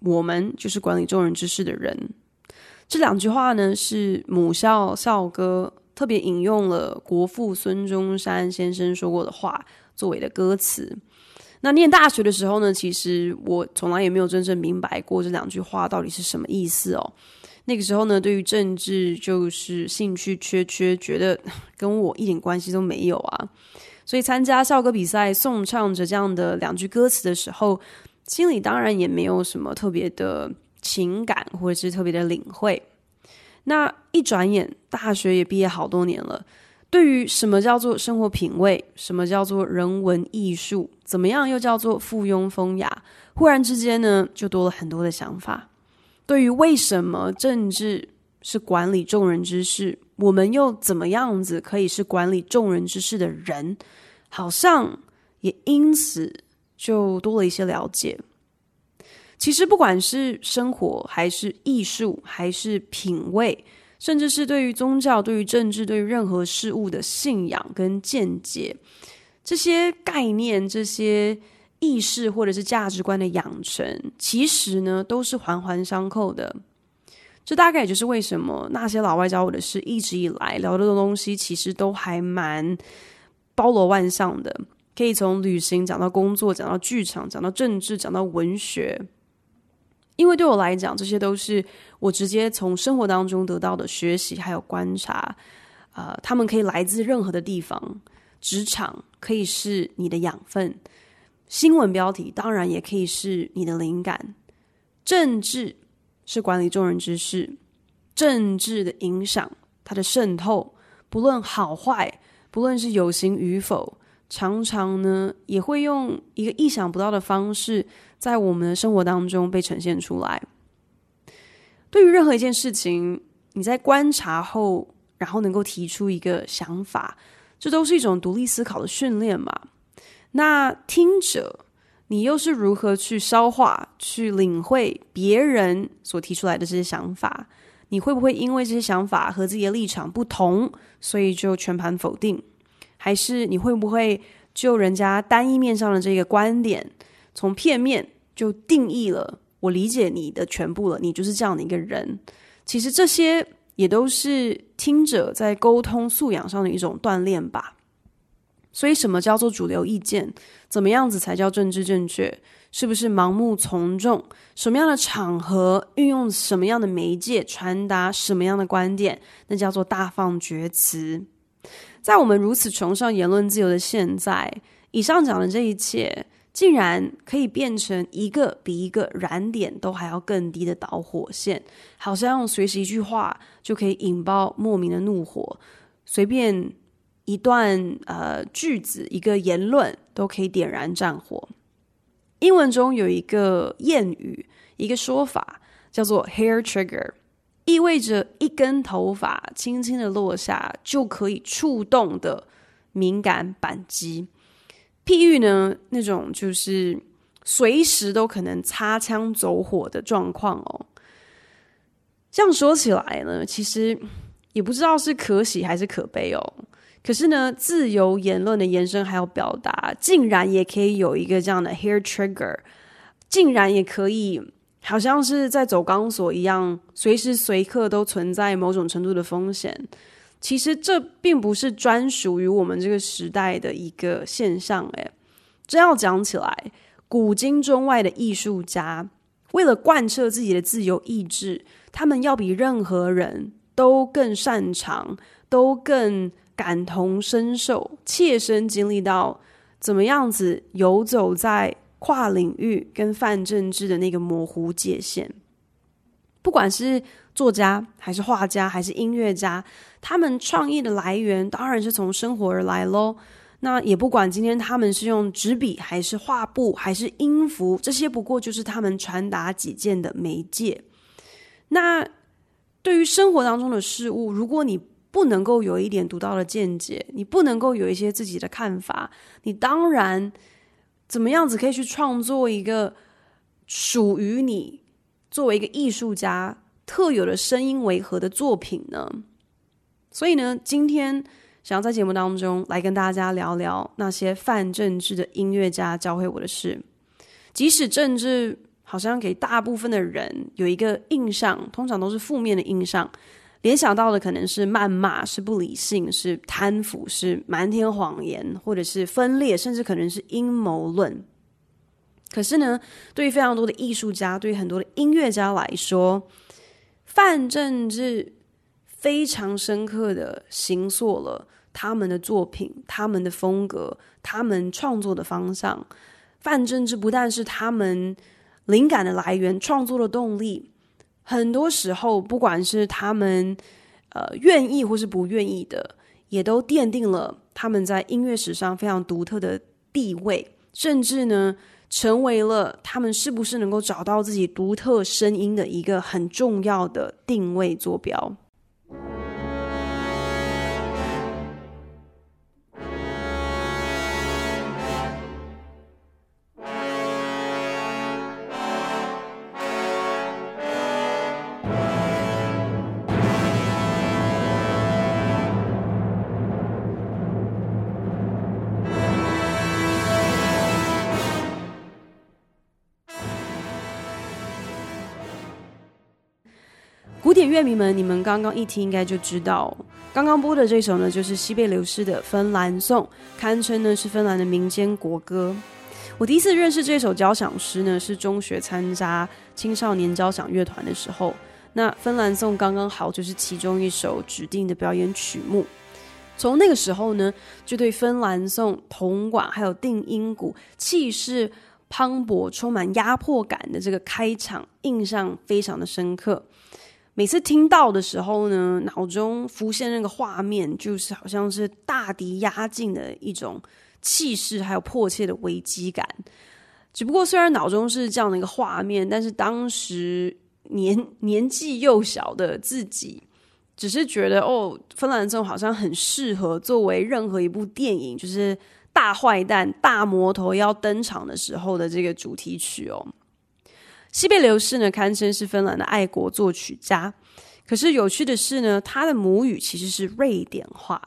我们就是管理众人之事的人。这两句话呢，是母校校歌特别引用了国父孙中山先生说过的话作为的歌词。那念大学的时候呢，其实我从来也没有真正明白过这两句话到底是什么意思哦。那个时候呢，对于政治就是兴趣缺缺，觉得跟我一点关系都没有啊。所以参加校歌比赛，颂唱着这样的两句歌词的时候，心里当然也没有什么特别的。情感或者是特别的领会，那一转眼大学也毕业好多年了。对于什么叫做生活品味，什么叫做人文艺术，怎么样又叫做附庸风雅，忽然之间呢，就多了很多的想法。对于为什么政治是管理众人之事，我们又怎么样子可以是管理众人之事的人，好像也因此就多了一些了解。其实，不管是生活，还是艺术，还是品味，甚至是对于宗教、对于政治、对于任何事物的信仰跟见解，这些概念、这些意识或者是价值观的养成，其实呢，都是环环相扣的。这大概也就是为什么那些老外教我的事，一直以来聊的东西，其实都还蛮包罗万象的，可以从旅行讲到工作，讲到剧场，讲到政治，讲到文学。因为对我来讲，这些都是我直接从生活当中得到的学习，还有观察。呃，他们可以来自任何的地方，职场可以是你的养分，新闻标题当然也可以是你的灵感。政治是管理众人之事，政治的影响，它的渗透，不论好坏，不论是有形与否，常常呢也会用一个意想不到的方式。在我们的生活当中被呈现出来。对于任何一件事情，你在观察后，然后能够提出一个想法，这都是一种独立思考的训练嘛。那听者，你又是如何去消化、去领会别人所提出来的这些想法？你会不会因为这些想法和自己的立场不同，所以就全盘否定？还是你会不会就人家单一面上的这个观点？从片面就定义了，我理解你的全部了，你就是这样的一个人。其实这些也都是听者在沟通素养上的一种锻炼吧。所以，什么叫做主流意见？怎么样子才叫政治正确？是不是盲目从众？什么样的场合运用什么样的媒介传达什么样的观点？那叫做大放厥词。在我们如此崇尚言论自由的现在，以上讲的这一切。竟然可以变成一个比一个燃点都还要更低的导火线，好像随时一句话就可以引爆莫名的怒火，随便一段呃句子、一个言论都可以点燃战火。英文中有一个谚语，一个说法叫做 “hair trigger”，意味着一根头发轻轻的落下就可以触动的敏感扳机。譬喻呢，那种就是随时都可能擦枪走火的状况哦。这样说起来呢，其实也不知道是可喜还是可悲哦。可是呢，自由言论的延伸还有表达，竟然也可以有一个这样的 hair trigger，竟然也可以好像是在走钢索一样，随时随刻都存在某种程度的风险。其实这并不是专属于我们这个时代的一个现象，诶，真要讲起来，古今中外的艺术家为了贯彻自己的自由意志，他们要比任何人都更擅长，都更感同身受，切身经历到怎么样子游走在跨领域跟泛政治的那个模糊界限，不管是。作家还是画家还是音乐家，他们创意的来源当然是从生活而来喽。那也不管今天他们是用纸笔还是画布还是音符，这些不过就是他们传达己见的媒介。那对于生活当中的事物，如果你不能够有一点独到的见解，你不能够有一些自己的看法，你当然怎么样子可以去创作一个属于你作为一个艺术家特有的声音为何的作品呢？所以呢，今天想要在节目当中来跟大家聊聊那些泛政治的音乐家教会我的事。即使政治好像给大部分的人有一个印象，通常都是负面的印象，联想到的可能是谩骂、是不理性、是贪腐、是瞒天谎言，或者是分裂，甚至可能是阴谋论。可是呢，对于非常多的艺术家，对于很多的音乐家来说，泛政治非常深刻的形塑了他们的作品、他们的风格、他们创作的方向。泛政治不但是他们灵感的来源、创作的动力，很多时候，不管是他们呃愿意或是不愿意的，也都奠定了他们在音乐史上非常独特的地位，甚至呢，成为了他们是不是能够找到自己独特声音的一个很重要的定位坐标。古典乐迷们，你们刚刚一听应该就知道，刚刚播的这首呢，就是西贝流士的《芬兰颂》，堪称呢是芬兰的民间国歌。我第一次认识这首交响诗呢，是中学参加青少年交响乐团的时候。那《芬兰颂》刚刚好就是其中一首指定的表演曲目。从那个时候呢，就对《芬兰颂》铜管还有定音鼓气势磅礴、充满压迫感的这个开场印象非常的深刻。每次听到的时候呢，脑中浮现那个画面，就是好像是大敌压境的一种气势，还有迫切的危机感。只不过虽然脑中是这样的一个画面，但是当时年年纪幼小的自己，只是觉得哦，芬兰颂好像很适合作为任何一部电影，就是大坏蛋、大魔头要登场的时候的这个主题曲哦。西贝流士呢，堪称是芬兰的爱国作曲家。可是有趣的是呢，他的母语其实是瑞典话，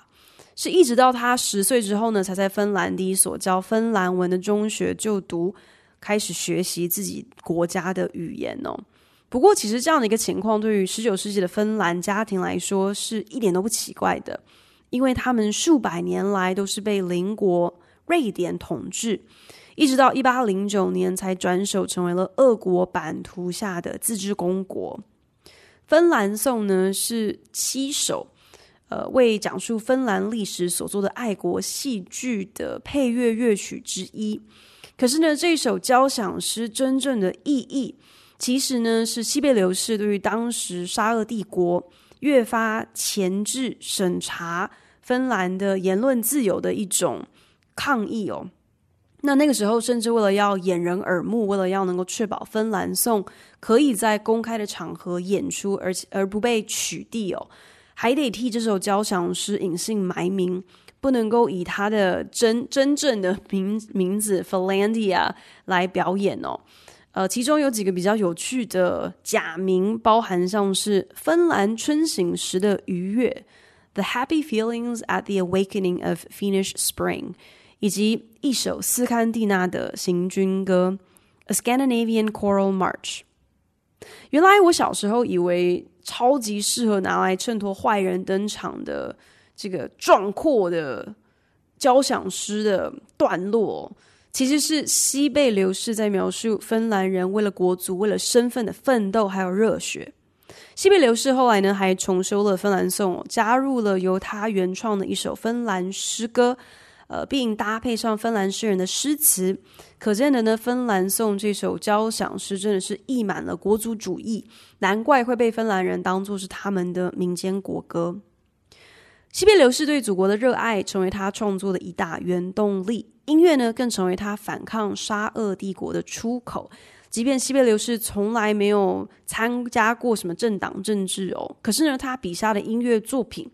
是一直到他十岁之后呢，才在芬兰第一所教芬兰文的中学就读，开始学习自己国家的语言哦。不过，其实这样的一个情况，对于十九世纪的芬兰家庭来说，是一点都不奇怪的，因为他们数百年来都是被邻国瑞典统治。一直到一八零九年才转手成为了俄国版图下的自治公国。芬兰颂呢是七首，呃，为讲述芬兰历史所做的爱国戏剧的配乐乐曲之一。可是呢，这首交响诗真正的意义，其实呢是西贝流士对于当时沙俄帝国越发前置审查芬兰的言论自由的一种抗议哦。那那个时候，甚至为了要掩人耳目，为了要能够确保《芬兰颂》可以在公开的场合演出，而且而不被取缔哦，还得替这首交响诗隐姓埋名，不能够以他的真真正的名名字 Finlandia 来表演哦。呃，其中有几个比较有趣的假名，包含像是芬兰春醒时的愉悦 The Happy Feelings at the Awakening of Finnish Spring。以及一首斯堪的纳的行军歌《A Scandinavian Choral March》。原来我小时候以为超级适合拿来衬托坏人登场的这个壮阔的交响诗的段落，其实是西贝流士在描述芬兰人为了国族、为了身份的奋斗还有热血。西贝流士后来呢，还重修了《芬兰颂》，加入了由他原创的一首芬兰诗歌。呃，并搭配上芬兰诗人的诗词，可见的呢，《芬兰颂》这首交响诗真的是溢满了国族主义，难怪会被芬兰人当作是他们的民间国歌。西贝流士对祖国的热爱成为他创作的一大原动力。音乐呢更成为他反抗沙俄帝国的出口。即便西贝流士从来没有参加过什么政党政治哦，可是呢，他笔下的音乐作品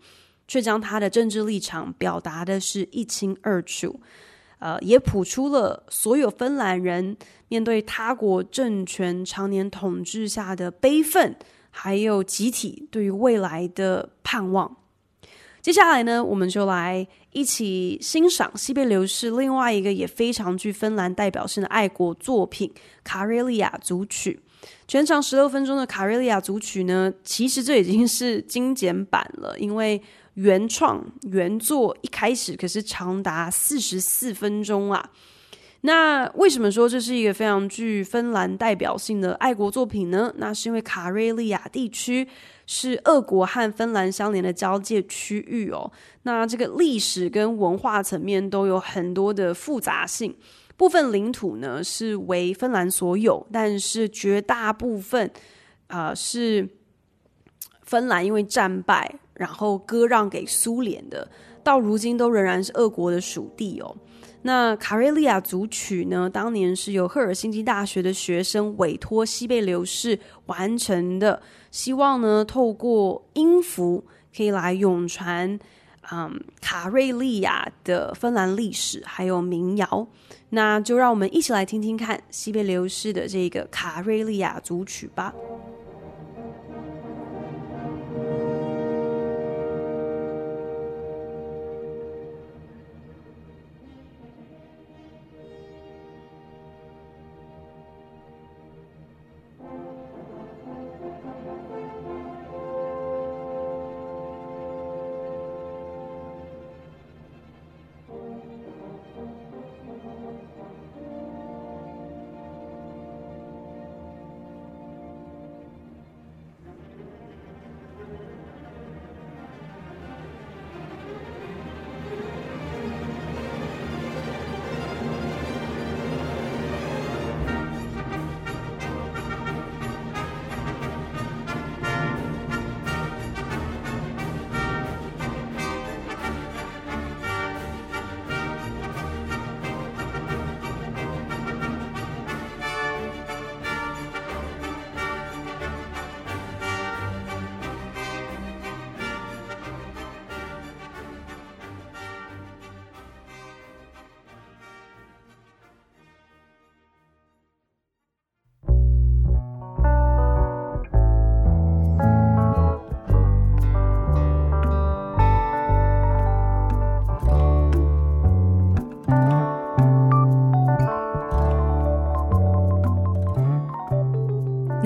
却将他的政治立场表达的是一清二楚。呃，也谱出了所有芬兰人面对他国政权常年统治下的悲愤，还有集体对于未来的盼望。接下来呢，我们就来一起欣赏西贝流士另外一个也非常具芬兰代表性的爱国作品《卡瑞利亚组曲》。全长十六分钟的《卡瑞利亚组曲》呢，其实这已经是精简版了，因为。原创原作一开始可是长达四十四分钟啊！那为什么说这是一个非常具芬兰代表性的爱国作品呢？那是因为卡瑞利亚地区是俄国和芬兰相连的交界区域哦。那这个历史跟文化层面都有很多的复杂性。部分领土呢是为芬兰所有，但是绝大部分啊、是芬兰因为战败。然后割让给苏联的，到如今都仍然是俄国的属地哦。那卡瑞利亚组曲呢？当年是由赫尔辛基大学的学生委托西贝流士完成的，希望呢透过音符可以来永传，嗯，卡瑞利亚的芬兰历史还有民谣。那就让我们一起来听听看西贝流士的这个卡瑞利亚组曲吧。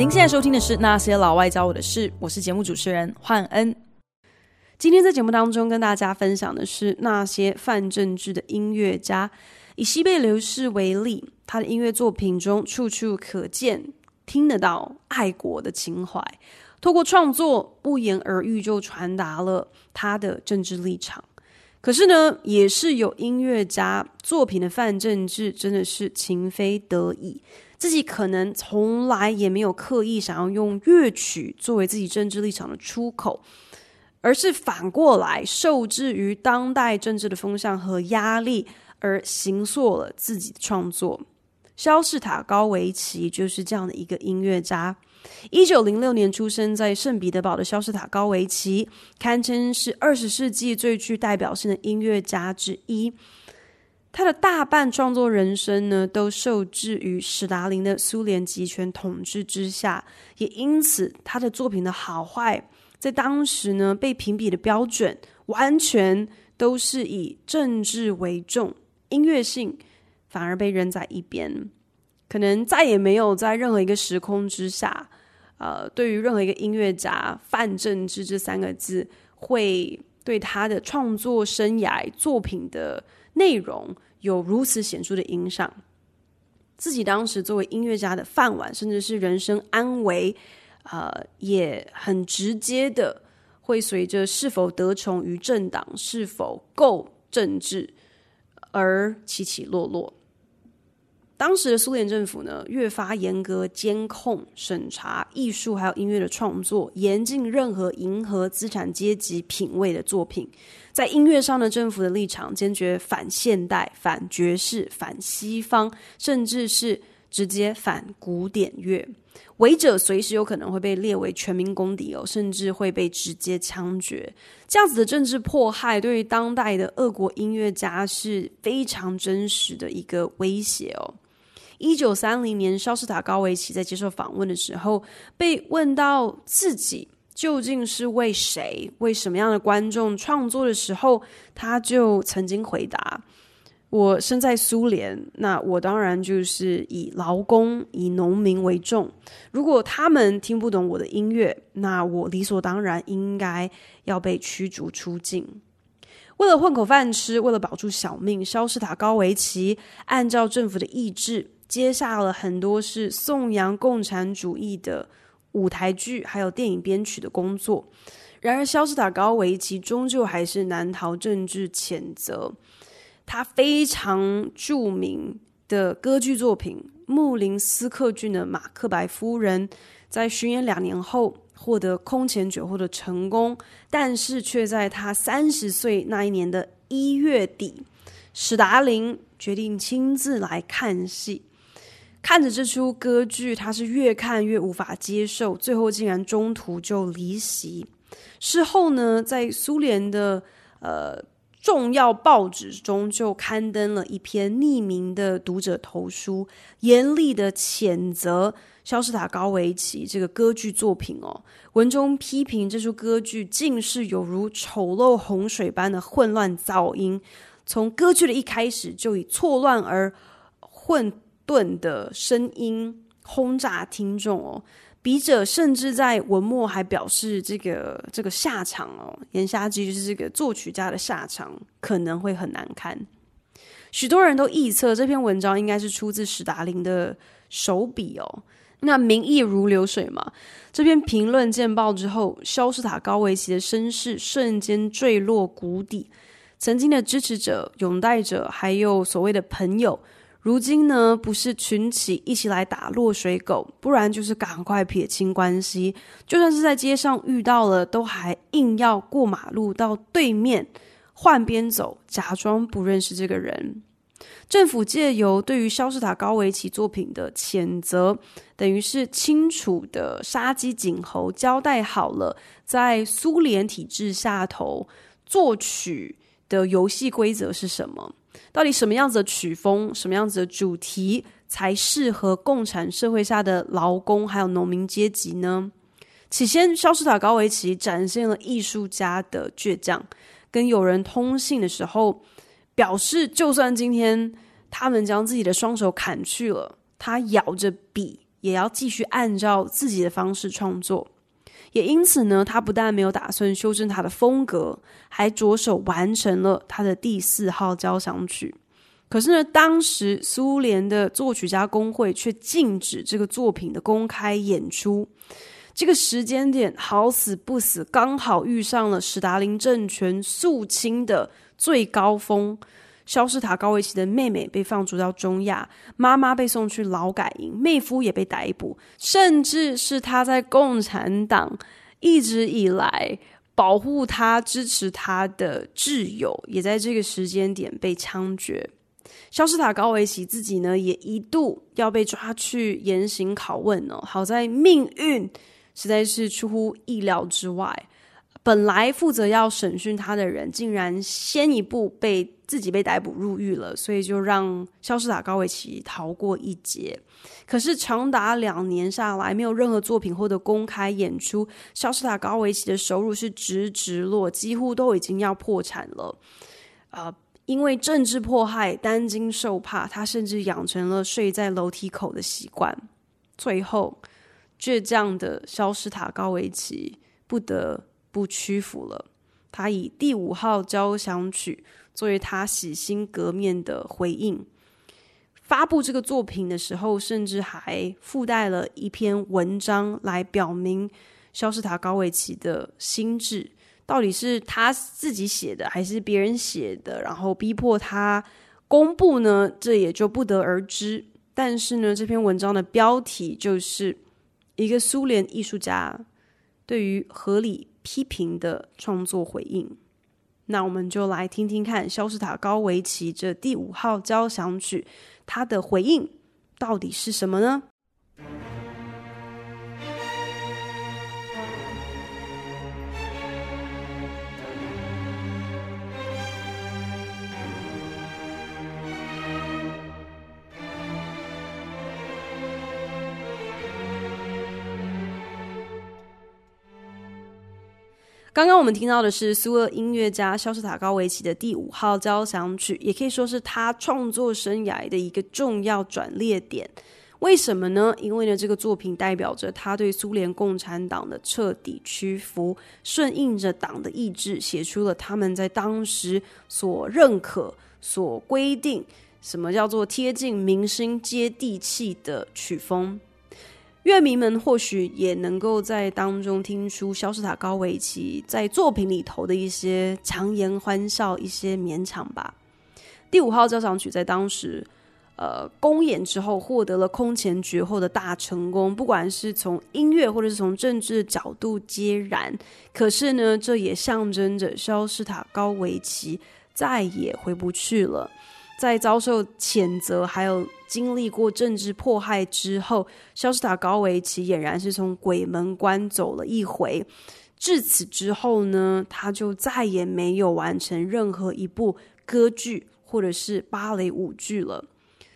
您现在收听的是《那些老外教我的事》，我是节目主持人焕恩。今天在节目当中跟大家分享的是那些泛政治的音乐家。以西贝流士为例，他的音乐作品中处处可见、听得到爱国的情怀，透过创作不言而喻就传达了他的政治立场。可是呢，也是有音乐家作品的泛政治真的是情非得已。自己可能从来也没有刻意想要用乐曲作为自己政治立场的出口，而是反过来受制于当代政治的风向和压力而形塑了自己的创作。肖士塔高维奇就是这样的一个音乐家。一九零六年出生在圣彼得堡的肖斯塔高维奇，堪称是二十世纪最具代表性的音乐家之一。他的大半创作人生呢，都受制于史达林的苏联集权统治之下，也因此他的作品的好坏，在当时呢被评比的标准，完全都是以政治为重，音乐性反而被扔在一边，可能再也没有在任何一个时空之下，呃，对于任何一个音乐家，泛政治这三个字，会对他的创作生涯作品的。内容有如此显著的影响，自己当时作为音乐家的饭碗，甚至是人生安危，呃，也很直接的会随着是否得宠于政党、是否够政治而起起落落。当时的苏联政府呢，越发严格监控、审查艺术还有音乐的创作，严禁任何迎合资产阶级品味的作品。在音乐上的政府的立场坚决反现代、反爵士、反西方，甚至是直接反古典乐。违者随时有可能会被列为全民公敌哦，甚至会被直接枪决。这样子的政治迫害，对于当代的俄国音乐家是非常真实的一个威胁哦。一九三零年，萧士塔高维奇在接受访问的时候，被问到自己究竟是为谁、为什么样的观众创作的时候，他就曾经回答。我生在苏联，那我当然就是以劳工、以农民为重。如果他们听不懂我的音乐，那我理所当然应该要被驱逐出境。为了混口饭吃，为了保住小命，肖斯塔高维奇按照政府的意志，接下了很多是颂扬共产主义的舞台剧，还有电影编曲的工作。然而，肖斯塔高维奇终究还是难逃政治谴责。他非常著名的歌剧作品《穆林斯克郡的马克白夫人》在巡演两年后获得空前绝后的成功，但是却在他三十岁那一年的一月底，史达林决定亲自来看戏。看着这出歌剧，他是越看越无法接受，最后竟然中途就离席。事后呢，在苏联的呃。重要报纸中就刊登了一篇匿名的读者投书，严厉的谴责肖斯塔高维奇这个歌剧作品哦。文中批评这出歌剧竟是有如丑陋洪水般的混乱噪音，从歌剧的一开始就以错乱而混盾的声音轰炸听众哦。笔者甚至在文末还表示，这个这个下场哦，言下之意就是这个作曲家的下场可能会很难堪。许多人都臆测这篇文章应该是出自史达林的手笔哦。那民意如流水嘛，这篇评论见报之后，萧士塔高维奇的声势瞬间坠落谷底，曾经的支持者、拥戴者，还有所谓的朋友。如今呢，不是群起一起来打落水狗，不然就是赶快撇清关系。就算是在街上遇到了，都还硬要过马路到对面换边走，假装不认识这个人。政府借由对于肖斯塔高维奇作品的谴责，等于是清楚的杀鸡儆猴，交代好了在苏联体制下头作曲的游戏规则是什么。到底什么样子的曲风，什么样子的主题才适合共产社会下的劳工还有农民阶级呢？起先，肖斯塔高维奇展现了艺术家的倔强，跟友人通信的时候表示，就算今天他们将自己的双手砍去了，他咬着笔也要继续按照自己的方式创作。也因此呢，他不但没有打算修正他的风格，还着手完成了他的第四号交响曲。可是呢，当时苏联的作曲家工会却禁止这个作品的公开演出。这个时间点好死不死，刚好遇上了史达林政权肃清的最高峰。肖斯塔高维奇的妹妹被放逐到中亚，妈妈被送去劳改营，妹夫也被逮捕，甚至是他在共产党一直以来保护他、支持他的挚友，也在这个时间点被枪决。肖斯塔高维奇自己呢，也一度要被抓去严刑拷问哦。好在命运实在是出乎意料之外。本来负责要审讯他的人，竟然先一步被自己被逮捕入狱了，所以就让肖斯塔高维奇逃过一劫。可是长达两年下来，没有任何作品获得公开演出，肖斯塔高维奇的收入是直直落，几乎都已经要破产了。呃，因为政治迫害，担惊受怕，他甚至养成了睡在楼梯口的习惯。最后，倔强的肖斯塔高维奇不得不屈服了，他以第五号交响曲作为他洗心革面的回应。发布这个作品的时候，甚至还附带了一篇文章来表明肖斯塔高维奇的心智，到底是他自己写的还是别人写的，然后逼迫他公布呢？这也就不得而知。但是呢，这篇文章的标题就是一个苏联艺术家对于合理批评的创作回应。那我们就来听听看肖斯塔高维奇这第五号交响曲，他的回应到底是什么呢？刚刚我们听到的是苏俄音乐家肖斯塔高维奇的第五号交响曲，也可以说是他创作生涯的一个重要转捩点。为什么呢？因为呢，这个作品代表着他对苏联共产党的彻底屈服，顺应着党的意志，写出了他们在当时所认可、所规定，什么叫做贴近民心、接地气的曲风。乐迷们或许也能够在当中听出肖斯塔高维奇在作品里头的一些强颜欢笑，一些勉强吧。第五号交响曲在当时，呃，公演之后获得了空前绝后的大成功，不管是从音乐或者是从政治角度皆然。可是呢，这也象征着肖斯塔高维奇再也回不去了。在遭受谴责，还有经历过政治迫害之后，肖斯塔高维奇俨然是从鬼门关走了一回。至此之后呢，他就再也没有完成任何一部歌剧或者是芭蕾舞剧了。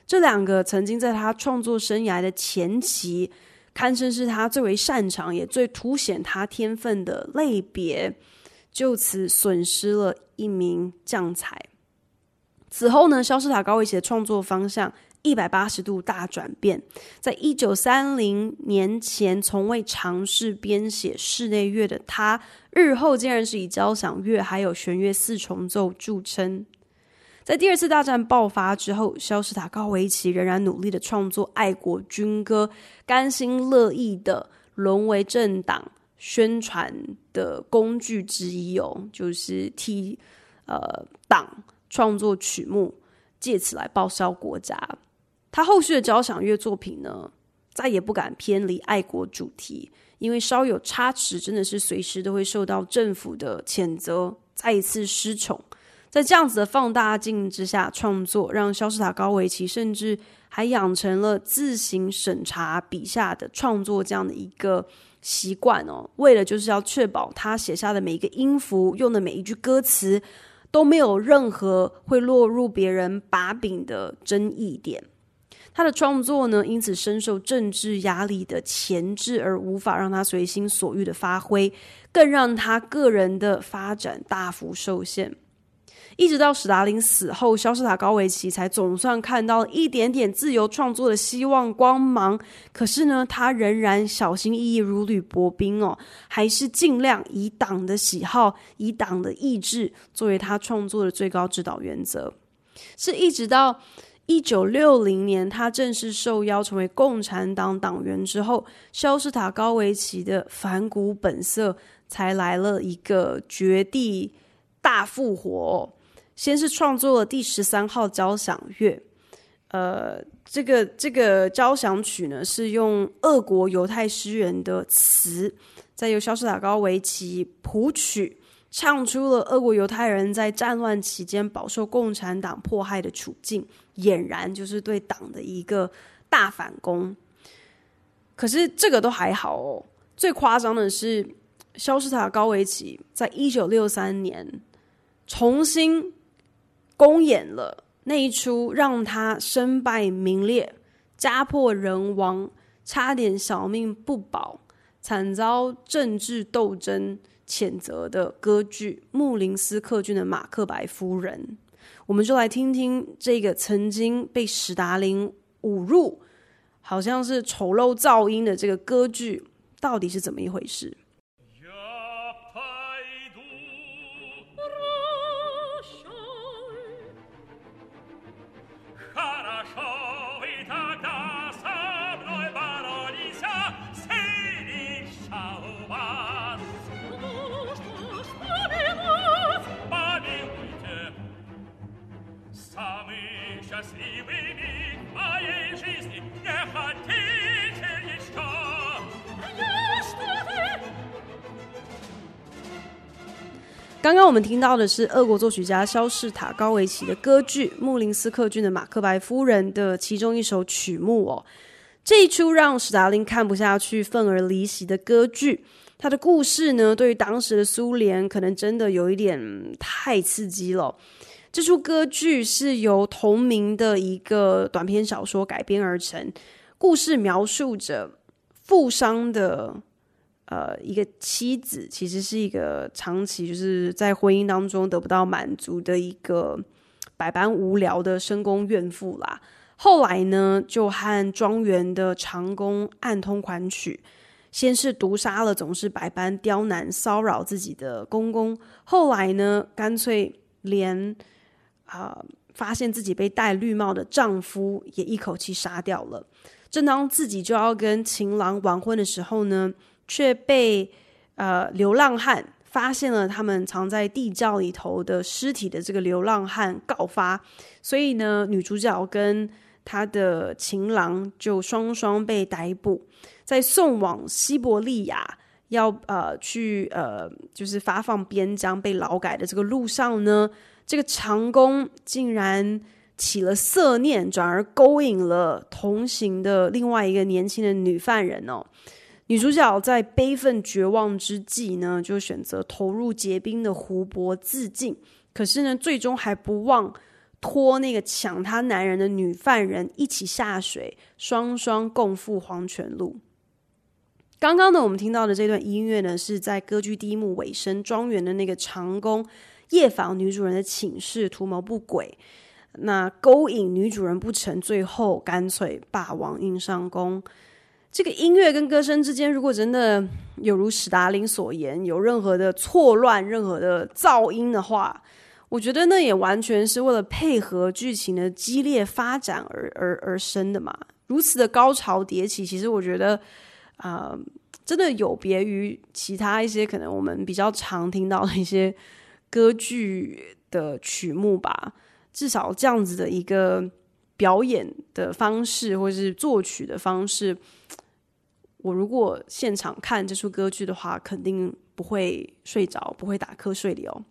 这两个曾经在他创作生涯的前期，堪称是他最为擅长也最凸显他天分的类别，就此损失了一名将才。此后呢，萧士塔高维奇的创作方向一百八十度大转变。在一九三零年前从未尝试编写室内乐的他，日后竟然是以交响乐还有弦乐四重奏著称。在第二次大战爆发之后，萧士塔高维奇仍然努力的创作爱国军歌，甘心乐意的沦为政党宣传的工具之一哦，就是替呃党。创作曲目，借此来报效国家。他后续的交响乐作品呢，再也不敢偏离爱国主题，因为稍有差池，真的是随时都会受到政府的谴责，再一次失宠。在这样子的放大镜之下创作，让肖斯塔高维奇甚至还养成了自行审查笔下的创作这样的一个习惯哦。为了就是要确保他写下的每一个音符，用的每一句歌词。都没有任何会落入别人把柄的争议点。他的创作呢，因此深受政治压力的钳制，而无法让他随心所欲的发挥，更让他个人的发展大幅受限。一直到史达林死后，肖斯塔高维奇才总算看到一点点自由创作的希望光芒。可是呢，他仍然小心翼翼，如履薄冰哦，还是尽量以党的喜好、以党的意志作为他创作的最高指导原则。是一直到一九六零年，他正式受邀成为共产党党员之后，肖斯塔高维奇的反骨本色才来了一个绝地大复活。先是创作了第十三号交响乐，呃，这个这个交响曲呢是用俄国犹太诗人的词，再由肖斯塔高维奇谱曲，唱出了俄国犹太人在战乱期间饱受共产党迫害的处境，俨然就是对党的一个大反攻。可是这个都还好哦，最夸张的是肖斯塔高维奇在一九六三年重新。公演了那一出让他身败名裂、家破人亡、差点小命不保、惨遭政治斗争谴责的歌剧《穆林斯克郡的马克白夫人》，我们就来听听这个曾经被史达林侮辱，好像是丑陋噪音的这个歌剧，到底是怎么一回事？我们听到的是俄国作曲家肖士塔高维奇的歌剧《穆林斯克郡的马克白夫人》的其中一首曲目哦。这一出让史达林看不下去、愤而离席的歌剧，他的故事呢，对于当时的苏联可能真的有一点太刺激了。这出歌剧是由同名的一个短篇小说改编而成，故事描述着富商的呃一个妻子，其实是一个长期就是在婚姻当中得不到满足的一个百般无聊的深宫怨妇啦。后来呢，就和庄园的长工暗通款曲，先是毒杀了总是百般刁难骚扰自己的公公，后来呢，干脆连啊、呃、发现自己被戴绿帽的丈夫也一口气杀掉了。正当自己就要跟情郎完婚的时候呢，却被呃流浪汉发现了他们藏在地窖里头的尸体的这个流浪汉告发，所以呢，女主角跟他的情郎就双双被逮捕，在送往西伯利亚要呃去呃就是发放边疆被劳改的这个路上呢，这个长工竟然起了色念，转而勾引了同行的另外一个年轻的女犯人哦。女主角在悲愤绝望之际呢，就选择投入结冰的湖泊自尽，可是呢，最终还不忘。拖那个抢她男人的女犯人一起下水，双双共赴黄泉路。刚刚呢，我们听到的这段音乐呢，是在歌剧第一幕尾声，庄园的那个长工夜访女主人的寝室，图谋不轨，那勾引女主人不成，最后干脆霸王硬上弓。这个音乐跟歌声之间，如果真的有如史达林所言，有任何的错乱、任何的噪音的话，我觉得那也完全是为了配合剧情的激烈发展而而而生的嘛。如此的高潮迭起，其实我觉得啊、真的有别于其他一些可能我们比较常听到的一些歌剧的曲目吧。至少这样子的一个表演的方式，或者是作曲的方式，我如果现场看这出歌剧的话，肯定不会睡着，不会打瞌睡的哦。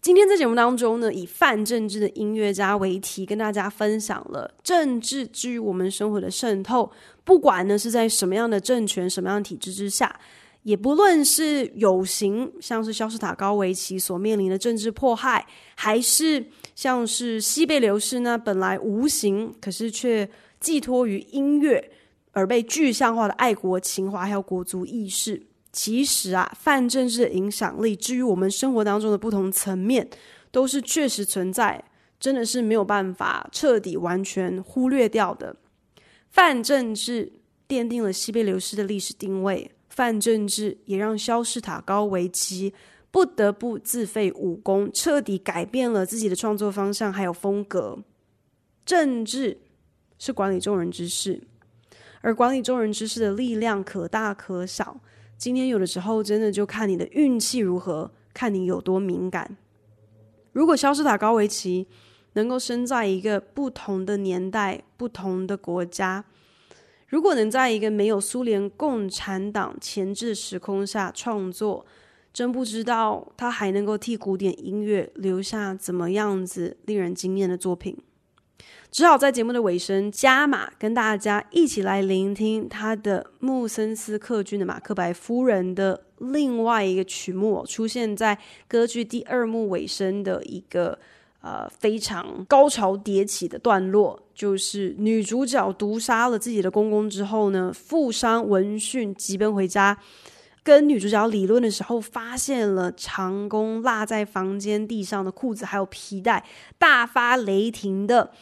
今天在节目当中呢，以泛政治的音乐家为题，跟大家分享了政治之于我们生活的渗透。不管呢是在什么样的政权、什么样的体制之下，也不论是有形，像是肖斯塔高维奇所面临的政治迫害，还是像是西贝流士呢本来无形，可是却寄托于音乐而被具象化的爱国情怀，还有国族意识。其实啊，泛政治的影响力，至于我们生活当中的不同层面，都是确实存在，真的是没有办法彻底完全忽略掉的。泛政治奠定了西贝流士的历史定位，泛政治也让肖士塔高维奇不得不自废武功，彻底改变了自己的创作方向还有风格。政治是管理众人之事，而管理众人之事的力量可大可小。今天有的时候真的就看你的运气如何，看你有多敏感。如果肖斯塔高维奇能够生在一个不同的年代、不同的国家，如果能在一个没有苏联共产党钳制的时空下创作，真不知道他还能够替古典音乐留下怎么样子令人惊艳的作品。只好在节目的尾声加码，跟大家一起来聆听他的穆森斯克郡的马克白夫人的另外一个曲目，出现在歌剧第二幕尾声的一个呃非常高潮迭起的段落，就是女主角毒杀了自己的公公之后呢，富商闻讯急奔回家，跟女主角理论的时候，发现了长工落在房间地上的裤子还有皮带，大发雷霆的。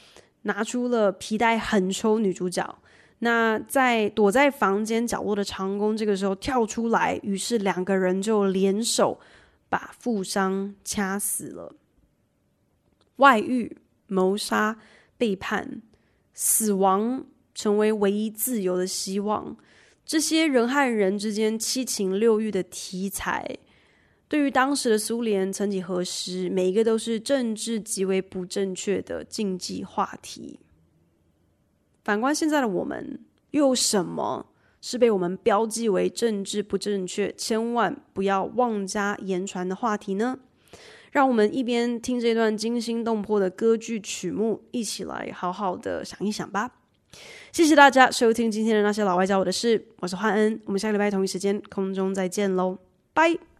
拿出了皮带狠抽女主角，那在躲在房间角落的长工这个时候跳出来，于是两个人就联手把富商掐死了。外遇、谋杀、背叛、死亡，成为唯一自由的希望。这些人和人之间七情六欲的题材。对于当时的苏联，曾几何时，每一个都是政治极为不正确的禁忌话题。反观现在的我们，又有什么是被我们标记为政治不正确、千万不要妄加言传的话题呢？让我们一边听这段惊心动魄的歌剧曲目，一起来好好的想一想吧。谢谢大家收听今天的那些老外教我的事，我是焕恩，我们下个礼拜同一时间空中再见喽，拜。